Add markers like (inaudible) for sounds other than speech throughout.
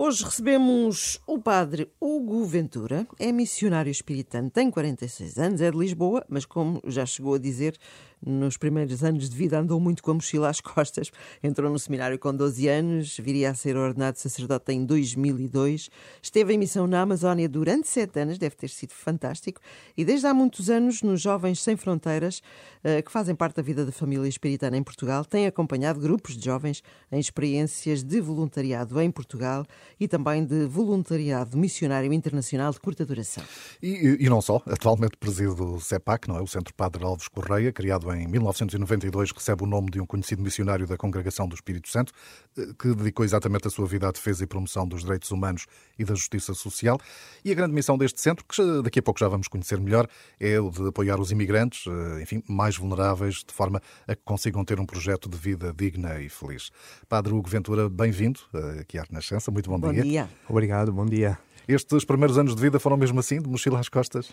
Hoje recebemos o padre Hugo Ventura, é missionário espiritano, tem 46 anos, é de Lisboa, mas como já chegou a dizer, nos primeiros anos de vida andou muito com a mochila às (laughs) costas. Entrou no seminário com 12 anos, viria a ser ordenado sacerdote em 2002. Esteve em missão na Amazónia durante 7 anos, deve ter sido fantástico. E desde há muitos anos, nos Jovens Sem Fronteiras, eh, que fazem parte da vida da família espiritana em Portugal, tem acompanhado grupos de jovens em experiências de voluntariado em Portugal e também de voluntariado missionário internacional de curta duração. E, e não só, atualmente preside o CEPAC, não é? o Centro Padre Alves Correia, criado em 1992, recebe o nome de um conhecido missionário da Congregação do Espírito Santo, eh, que dedicou exatamente a sua vida à defesa e promoção dos direitos humanos e da justiça social. E a grande missão deste centro, que daqui a pouco já vamos conhecer melhor, é o de apoiar os imigrantes, eh, enfim, mais vulneráveis, de forma a que consigam ter um projeto de vida digna e feliz. Padre Hugo Ventura, bem-vindo eh, aqui à Renascença. Muito bom, bom dia. dia. Obrigado, bom dia. Estes primeiros anos de vida foram mesmo assim, de mochila às costas?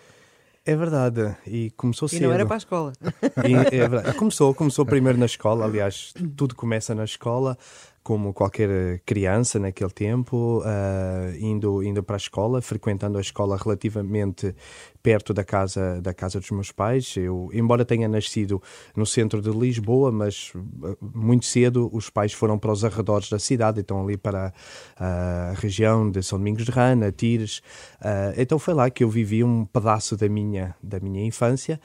É verdade, e começou cedo. E não era para a escola. E, é verdade. Começou, começou primeiro na escola, aliás, tudo começa na escola como qualquer criança naquele tempo, uh, indo, indo para a escola, frequentando a escola relativamente perto da casa, da casa dos meus pais. Eu, embora tenha nascido no centro de Lisboa, mas uh, muito cedo os pais foram para os arredores da cidade, então ali para uh, a região de São Domingos de Rana, Tires. então foi lá que eu vivi um pedaço da minha, da minha infância,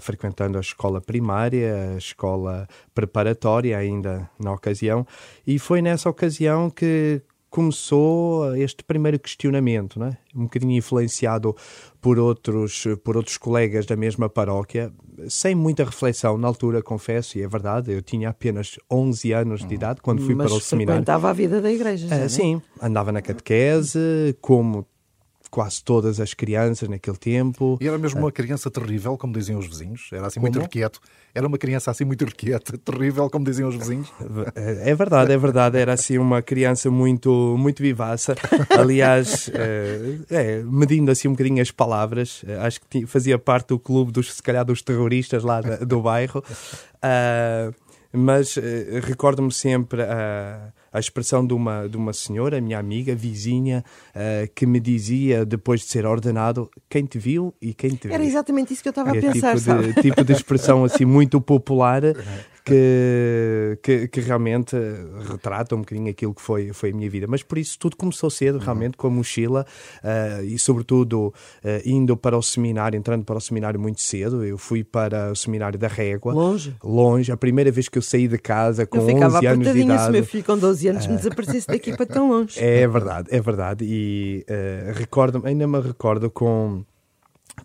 frequentando a escola primária, a escola preparatória ainda na ocasião, e e foi nessa ocasião que começou este primeiro questionamento, né? um bocadinho influenciado por outros, por outros colegas da mesma paróquia, sem muita reflexão na altura, confesso, e é verdade, eu tinha apenas 11 anos de idade quando fui Mas para o seminário. Mas a vida da igreja, já, uh, Sim, andava na catequese, como quase todas as crianças naquele tempo. E era mesmo uma criança terrível, como diziam os vizinhos? Era assim muito requieto? Era uma criança assim muito requieta, (laughs) terrível, como diziam os vizinhos? É verdade, é verdade. Era assim uma criança muito, muito vivaça. Aliás, é, é, medindo assim um bocadinho as palavras, eh, acho que fazia parte do clube dos, se calhar, dos terroristas lá do bairro. Uh, mas uh, recordo-me sempre a, a expressão de uma, de uma senhora, minha amiga, vizinha, uh, que me dizia, depois de ser ordenado, quem te viu e quem te viu. Era exatamente isso que eu estava é a pensar, tipo de, tipo de expressão assim muito popular (laughs) que, que, que, realmente retrata um bocadinho aquilo que foi, foi a minha vida. Mas por isso tudo começou cedo, realmente, com a mochila uh, e, sobretudo, uh, indo para o seminário, entrando para o seminário muito cedo. Eu fui para o seminário da Régua. Longe? Longe. A primeira vez que eu saí de casa com eu 11 anos de idade. se meu filho com 12 anos me desaparecesse daqui para tão longe. É verdade, é verdade. E uh, recordo ainda me recordo com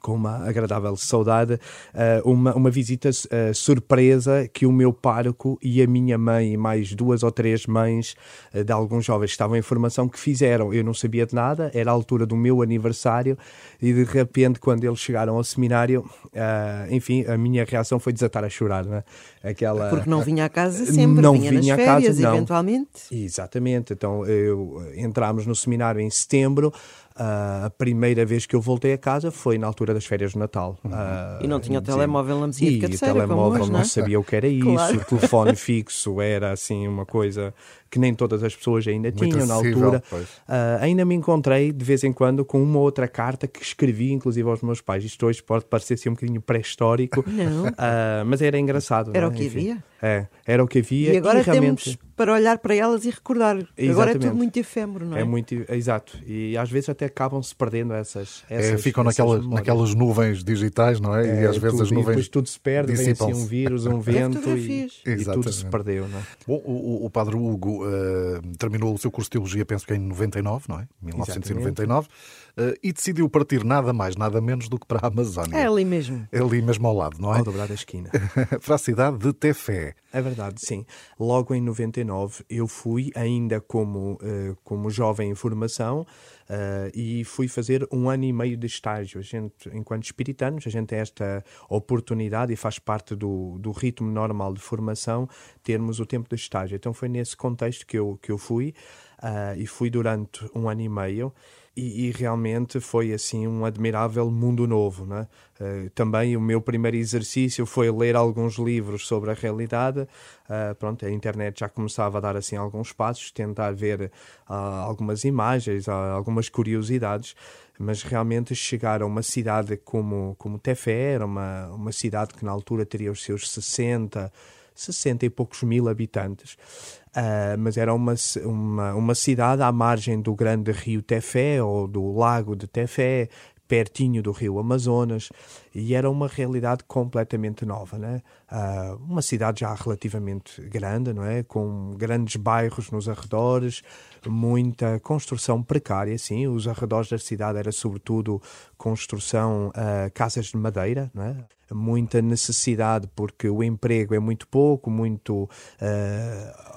com uma agradável saudade, eh, uma, uma visita uh, surpresa que o meu pároco e a minha mãe e mais duas ou três mães uh, de alguns jovens que estavam em formação que fizeram. Eu não sabia de nada, era a altura do meu aniversário e de repente quando eles chegaram ao seminário, enfim, a minha reação foi desatar a chorar, né? Aquela... Porque não vinha a casa (laughs) sempre, não vinha, vinha nas férias, casa, eventualmente. Exatamente, então eu, entramos no seminário em setembro, Uh, a primeira vez que eu voltei a casa foi na altura das férias de Natal. Uhum. Uh, e não tinha o telemóvel na mesinha de cabeceira, E o telemóvel hoje, não, não é? sabia o que era (laughs) isso. Claro. O telefone fixo era assim uma coisa que nem todas as pessoas ainda Muito tinham na altura. Uh, ainda me encontrei de vez em quando com uma outra carta que escrevi, inclusive aos meus pais. Isto hoje pode parecer assim um bocadinho pré-histórico, (laughs) mas era engraçado. Era é? o que Enfim, havia. É, era o que havia. E agora e realmente... temos para olhar para elas e recordar. Exatamente. Agora é tudo muito efêmero, não é? É muito, exato. E às vezes até acabam-se perdendo essas. essas é, ficam essas naquelas, naquelas nuvens digitais, não é? é e às vezes tudo, as nuvens. depois tudo se perde, vem assim um vírus, um vento e, e, tudo se perdeu, não é? Bom, o, o padre Hugo uh, terminou o seu curso de teologia, penso que em 99, não é? 1999. Uh, e decidiu partir nada mais, nada menos do que para a Amazónia. É ali mesmo. É ali mesmo ao lado, não é? Ao dobrar da esquina. (laughs) para a cidade de Tefé. É verdade, sim. Logo em 99 eu fui ainda como, uh, como jovem em formação uh, e fui fazer um ano e meio de estágio. A gente, enquanto espiritanos, a gente tem esta oportunidade e faz parte do, do ritmo normal de formação termos o tempo de estágio. Então foi nesse contexto que eu, que eu fui. uh, e fui durante um ano e meio. E, e, realmente foi assim um admirável mundo novo. Né? Uh, também o meu primeiro exercício foi ler alguns livros sobre a realidade. Uh, pronto, a internet já começava a dar assim alguns passos, tentar ver uh, algumas imagens, algumas curiosidades, mas realmente chegar a uma cidade como, como Tefé, era uma, uma cidade que na altura teria os seus 60 60 e poucos mil habitantes, uh, mas era uma, uma, uma cidade à margem do grande rio Tefé ou do lago de Tefé, pertinho do rio Amazonas, e era uma realidade completamente nova, né? Uh, uma cidade já relativamente grande, não é? Com grandes bairros nos arredores, muita construção precária, sim. Os arredores da cidade era sobretudo construção uh, casas de madeira, não é? muita necessidade porque o emprego é muito pouco, muito uh,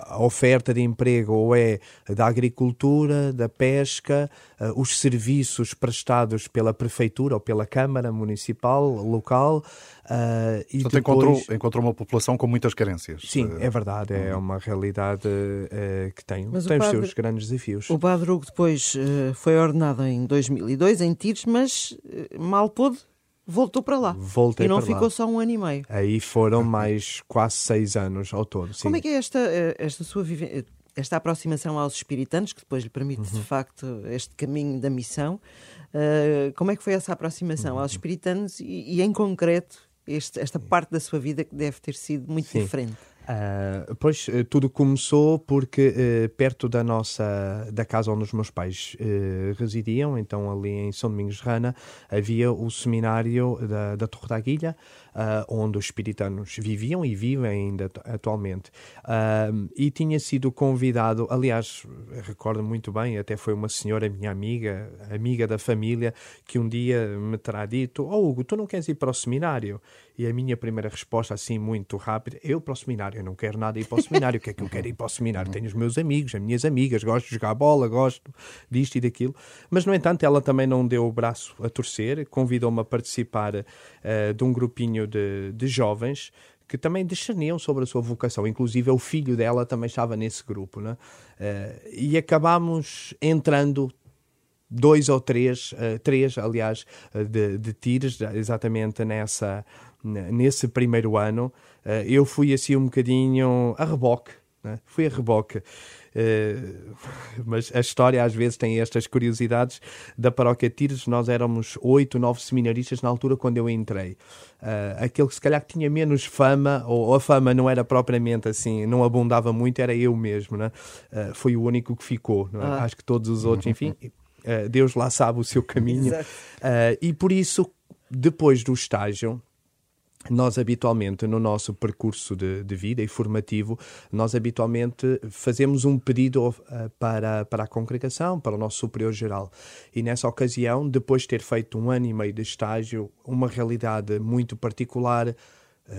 a oferta de emprego ou é da agricultura, da pesca, uh, os serviços prestados pela prefeitura ou pela câmara municipal local. Uh, e Portanto, depois... encontrou, encontrou uma população com muitas carências. Sim, é verdade, é uhum. uma realidade uh, que tem, mas tem os padre, seus grandes desafios. O Padre Hugo depois uh, foi ordenado em 2002 em Tires, mas mal pôde voltou para lá. Voltei e não ficou lá. só um ano e meio. Aí foram mais quase seis anos ao todo. Sim. Como é que é esta, eh, esta sua vivência? Esta aproximação aos espiritantes, que depois lhe permite, uhum. de facto, este caminho da missão, uh, como é que foi essa aproximação uhum. aos espiritantes e, e, em concreto, este, esta parte da sua vida que deve ter sido muito Sim. diferente? Uh, pois eh, tudo começou porque uh, perto da nossa da casa onde os meus pais uh, residiam, então ali em São Domingos de Rana, havia o seminário da, da Torre da Aguilha, onde os espiritanos viviam e vivem ainda atualmente. e tinha sido convidado, aliás, recordo muito bem, até foi uma senhora minha amiga, amiga da família, que um dia me terá dito: Oh Hugo, tu não queres ir para o seminário? E a minha primeira resposta, assim, muito rápida, eu para o seminário, eu não quero nada ir para o seminário, o que é que eu quero ir para o seminário? Tenho os meus amigos, as minhas amigas, gosto de jogar bola, gosto disto e daquilo. Mas, no entanto, ela também não deu o braço a torcer, convidou-me a participar uh, de um grupinho de, de jovens que também discerniam sobre a sua vocação. Inclusive, o filho dela também estava nesse grupo. Né? Uh, e acabámos entrando dois ou três, uh, três, aliás, uh, de, de exatamente nessa, nesse primeiro ano, uh, eu fui assim um bocadinho a reboque. Né? Fui a reboque. Uh, (laughs) mas a história às vezes tem estas curiosidades da paróquia Tires. Nós éramos oito, nove seminaristas na altura quando eu entrei. Uh, aquele que se calhar tinha menos fama, ou, ou, a fama não era propriamente assim, não abundava muito, era eu mesmo. Né? Uh, foi o único que ficou. É? Ah. Acho que todos os outros, enfim, Deus lá sabe o seu caminho. (laughs) e por isso, depois do estágio, nós habitualmente, no nosso percurso de, de, vida e formativo, nós habitualmente fazemos um pedido uh, para, para a congregação, para o nosso superior geral. E nessa ocasião, depois de ter feito um ano e meio de estágio, uma realidade muito particular,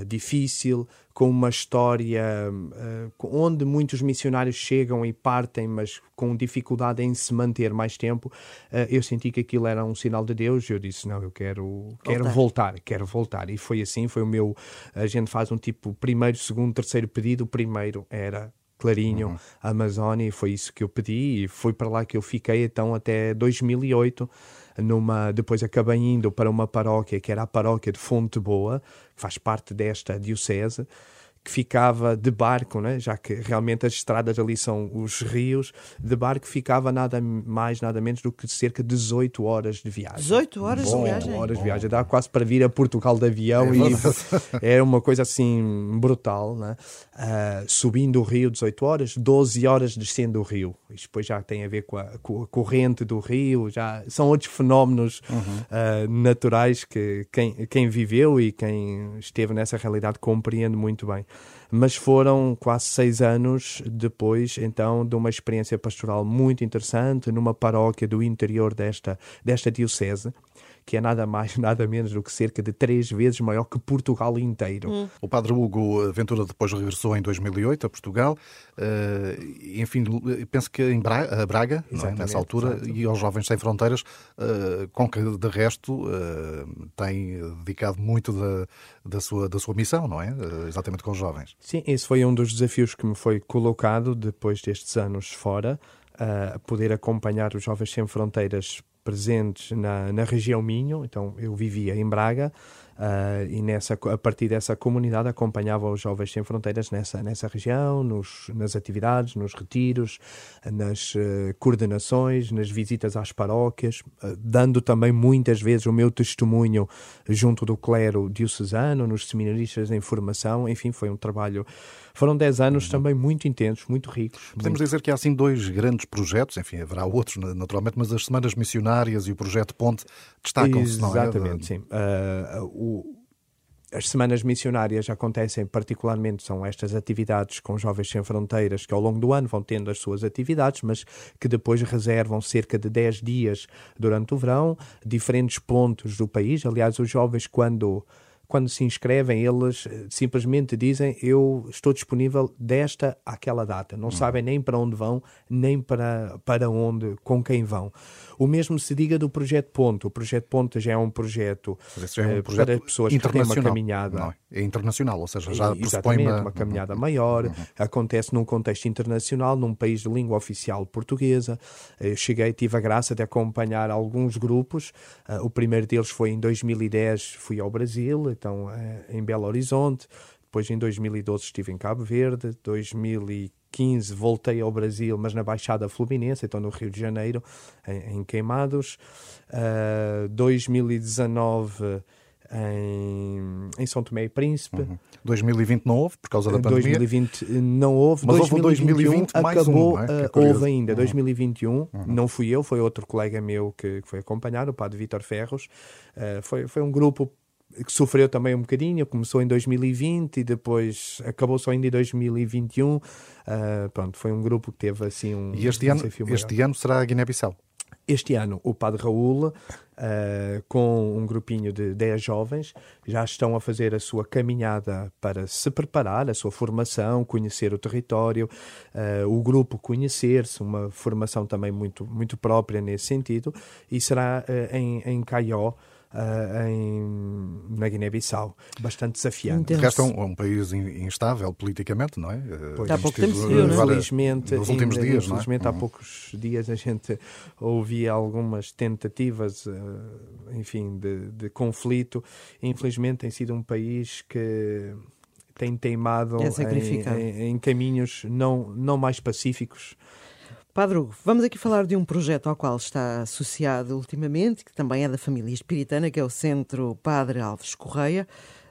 difícil, com uma história uh, onde muitos missionários chegam e partem, mas com dificuldade em se manter mais tempo, uh, eu senti que aquilo era um sinal de Deus. Eu disse: Não, eu quero, quero voltar. quero voltar. E foi assim: foi o meu. A gente faz um tipo primeiro, segundo, terceiro pedido. O primeiro era Clarinho, uhum. Amazônia, e foi isso que eu pedi, e foi para lá que eu fiquei então até 2008 numa, depois acabei indo para uma paróquia que era a paróquia de Fonte Boa, que faz parte desta diocese, que ficava de barco, né? já que realmente as estradas ali são os rios, de barco ficava nada mais, nada menos do que cerca de 18 horas de viagem. 18 horas Bom, de viagem? horas de viagem. Dá quase para vir a Portugal de avião é e (laughs) era uma coisa assim brutal. Né? Uh, subindo o rio 18 horas, 12 horas descendo o rio. Isto depois já tem a ver com a, com a corrente do rio, já são outros fenómenos uhum. uh, naturais que quem, quem viveu e quem esteve nessa realidade compreende muito bem mas foram quase seis anos depois, então, de uma experiência pastoral muito interessante numa paróquia do interior desta, desta diocese que é nada mais, (laughs) nada menos do que cerca de três vezes maior que Portugal inteiro. Hum. O padre Hugo Ventura depois regressou em 2008 a Portugal, uh, enfim, penso que em Braga, Braga é? nessa altura, exatamente. e aos Jovens Sem Fronteiras, uh, com que de resto uh, tem dedicado muito da, da, sua, da sua missão, não é? exatamente com os jovens. Sim, esse foi um dos desafios que me foi colocado depois destes anos fora. uh, poder acompanhar os Jovens Sem Fronteiras presentes na, na região Minho, então eu vivia em Braga, Uh, e nessa, a partir dessa comunidade acompanhava os Jovens Sem Fronteiras nessa, nessa região, nos, nas atividades, nos retiros, nas uh, coordenações, nas visitas às paróquias, uh, dando também muitas vezes o meu testemunho junto do clero diocesano, nos seminaristas em formação, enfim, foi um trabalho. Foram 10 anos também muito intensos, muito ricos. Podemos muito... dizer que há assim dois grandes projetos, enfim, haverá outros naturalmente, mas as Semanas Missionárias e o Projeto Ponte destacam-se, não é? Exatamente, sim. O, as semanas missionárias acontecem particularmente, são estas atividades com Jovens Sem Fronteiras que ao longo do ano vão tendo as suas atividades, mas que depois reservam cerca de 10 dias durante o verão, diferentes pontos do país. Aliás, os jovens, quando quando se inscrevem, eles eh, simplesmente dizem eu estou disponível desta àquela data. Não hum. sabem nem para onde vão, nem para, para onde, com quem vão. O mesmo se diga do Projeto Ponto. O Projeto Ponto já é um projeto, é um eh, projeto para pessoas que têm uma caminhada. Não, é internacional, ou seja, já pressupõe uma... uma caminhada maior, uhum. acontece num contexto internacional, num país de língua oficial portuguesa. Eu eh, cheguei, tive a graça de acompanhar alguns grupos. O primeiro deles foi em 2010, fui ao Brasil, então em Belo Horizonte. Depois, em 2012, estive em Cabo Verde. 2015, voltei ao Brasil, mas na Baixada Fluminense, então no Rio de Janeiro, em, em Queimados. Uh, 2019 em, em São Tomé e Príncipe. Uhum. 2020 não houve, por causa da pandemia? 2020 não houve. Mas 2021 houve 2020 acabou, um, é? houve ainda. Uhum. 2021, uhum. não fui eu, foi outro colega meu que, que foi acompanhar, o padre Vítor Ferros. Uh, foi, foi um grupo que sofreu também um bocadinho, começou em 2020 e depois acabou só ainda em 2021. Uh, ah, pronto, foi um grupo que teve assim um. E este, ano, este ano será a Guiné-Bissau? Este ano, o Padre Raul, uh, com um grupinho de 10 jovens, já estão a fazer a sua caminhada para se preparar, a sua formação, conhecer o território, uh, o grupo conhecer-se, uma formação também muito, muito própria nesse sentido, e será em, em Caió uh, em, na Guiné-Bissau. Bastante desafiante. O resto é um, um, país instável politicamente, não é? Pois. Há pouco tempo se viu, não é? Infelizmente, nos últimos ainda, dias, infelizmente é? há uhum. poucos dias a gente ouvia algumas tentativas, enfim, de, de conflito. Infelizmente tem sido um país que tem teimado é em, em, em, caminhos não, não mais pacíficos Padre Hugo, vamos aqui falar de um projeto ao qual está associado ultimamente, que também é da família espiritana, que é o Centro Padre Alves Correia.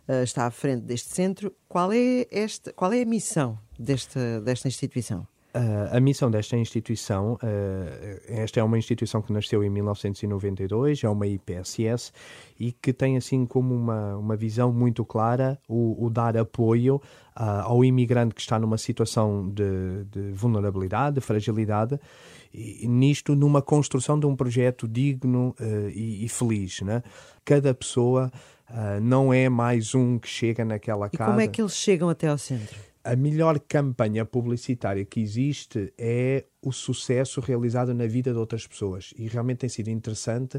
Uh, está à frente deste centro. Qual é, esta, qual é a missão desta, desta instituição? Uh, a missão desta instituição, uh, esta é uma instituição que nasceu em 1992, é uma IPSS e que tem assim como uma, uma visão muito clara o, o dar apoio uh, ao imigrante que está numa situação de, de vulnerabilidade, de fragilidade, e, nisto numa construção de um projeto digno e, e, feliz. Né? Cada pessoa não é mais um que chega naquela casa. E como é que eles chegam até ao centro? A melhor campanha publicitária que existe é o sucesso realizado na vida de outras pessoas. E realmente tem sido interessante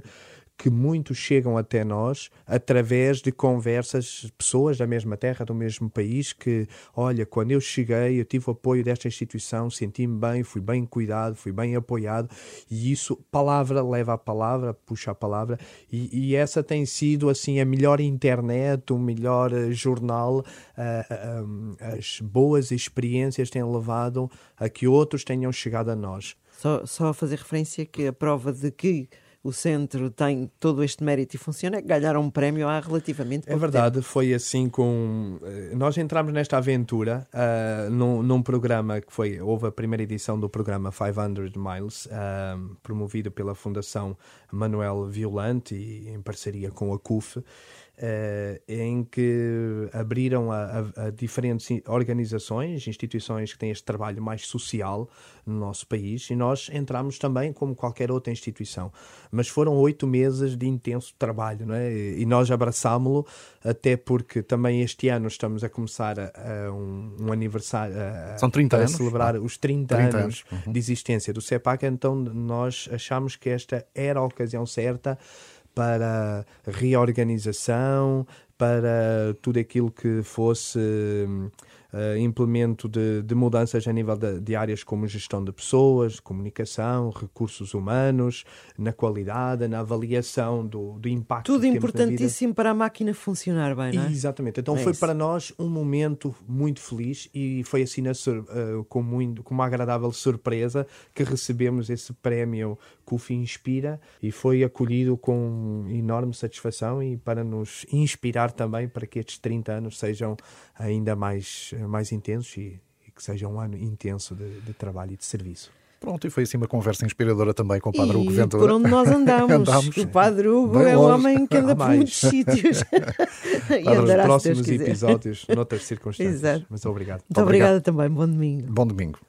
que muitos chegam até nós através de conversas, pessoas da mesma terra, do mesmo país, que, olha, quando eu cheguei, eu tive o apoio desta instituição, senti-me bem, fui bem cuidado, fui bem apoiado, e isso, palavra leva a palavra, puxa a palavra, e, e essa tem sido, assim, a melhor internet, o melhor uh, jornal, uh, uh, as boas experiências têm levado a que outros tenham chegado a nós. Só, só fazer referência que a prova de que o centro tem todo este mérito e funciona, ganharam um prémio há relativamente pouco É verdade, tempo. foi assim com... Eh, nós entramos nesta aventura uh, num, num, programa que foi... Houve a primeira edição do programa 500 Miles, uh, promovido pela Fundação Manuel Violante e em parceria com a CUF, Uh, em que abriram a, a, a, diferentes organizações, instituições que têm este trabalho mais social no nosso país e nós entramos também como qualquer outra instituição. Mas foram oito meses de intenso trabalho, não é? E nós abraçámo-lo, até porque também este ano estamos a começar a, a um, um, aniversário. São 30 anos. celebrar os 30, 30 anos, anos. Uhum. de existência do CEPAC, então nós achamos que esta era a ocasião certa para reorganização, para tudo aquilo que fosse uh, implemento de, de, mudanças a nível de, de, áreas como gestão de pessoas, comunicação, recursos humanos, na qualidade, na avaliação do, do impacto. Tudo importantíssimo para a máquina funcionar bem, não é? Exatamente. Então é foi isso. para nós um momento muito feliz e foi assim na, uh, com, muito, com uma agradável surpresa que recebemos esse prémio que o FII inspira e foi acolhido com enorme satisfação e para nos inspirar também para que estes 30 anos sejam ainda mais, mais intensos e, e que seja um ano intenso de, de trabalho e de serviço. Pronto, e foi assim uma conversa inspiradora também com o Padre e Hugo Ventura. por onde nós andamos. (laughs) andamos. O Padre Hugo Bem é um homem que anda (laughs) por muitos sítios. (laughs) Para os próximos episódios, noutras circunstâncias. Exato. Mas obrigado. Muito obrigado. obrigada também. Bom domingo. Bom domingo.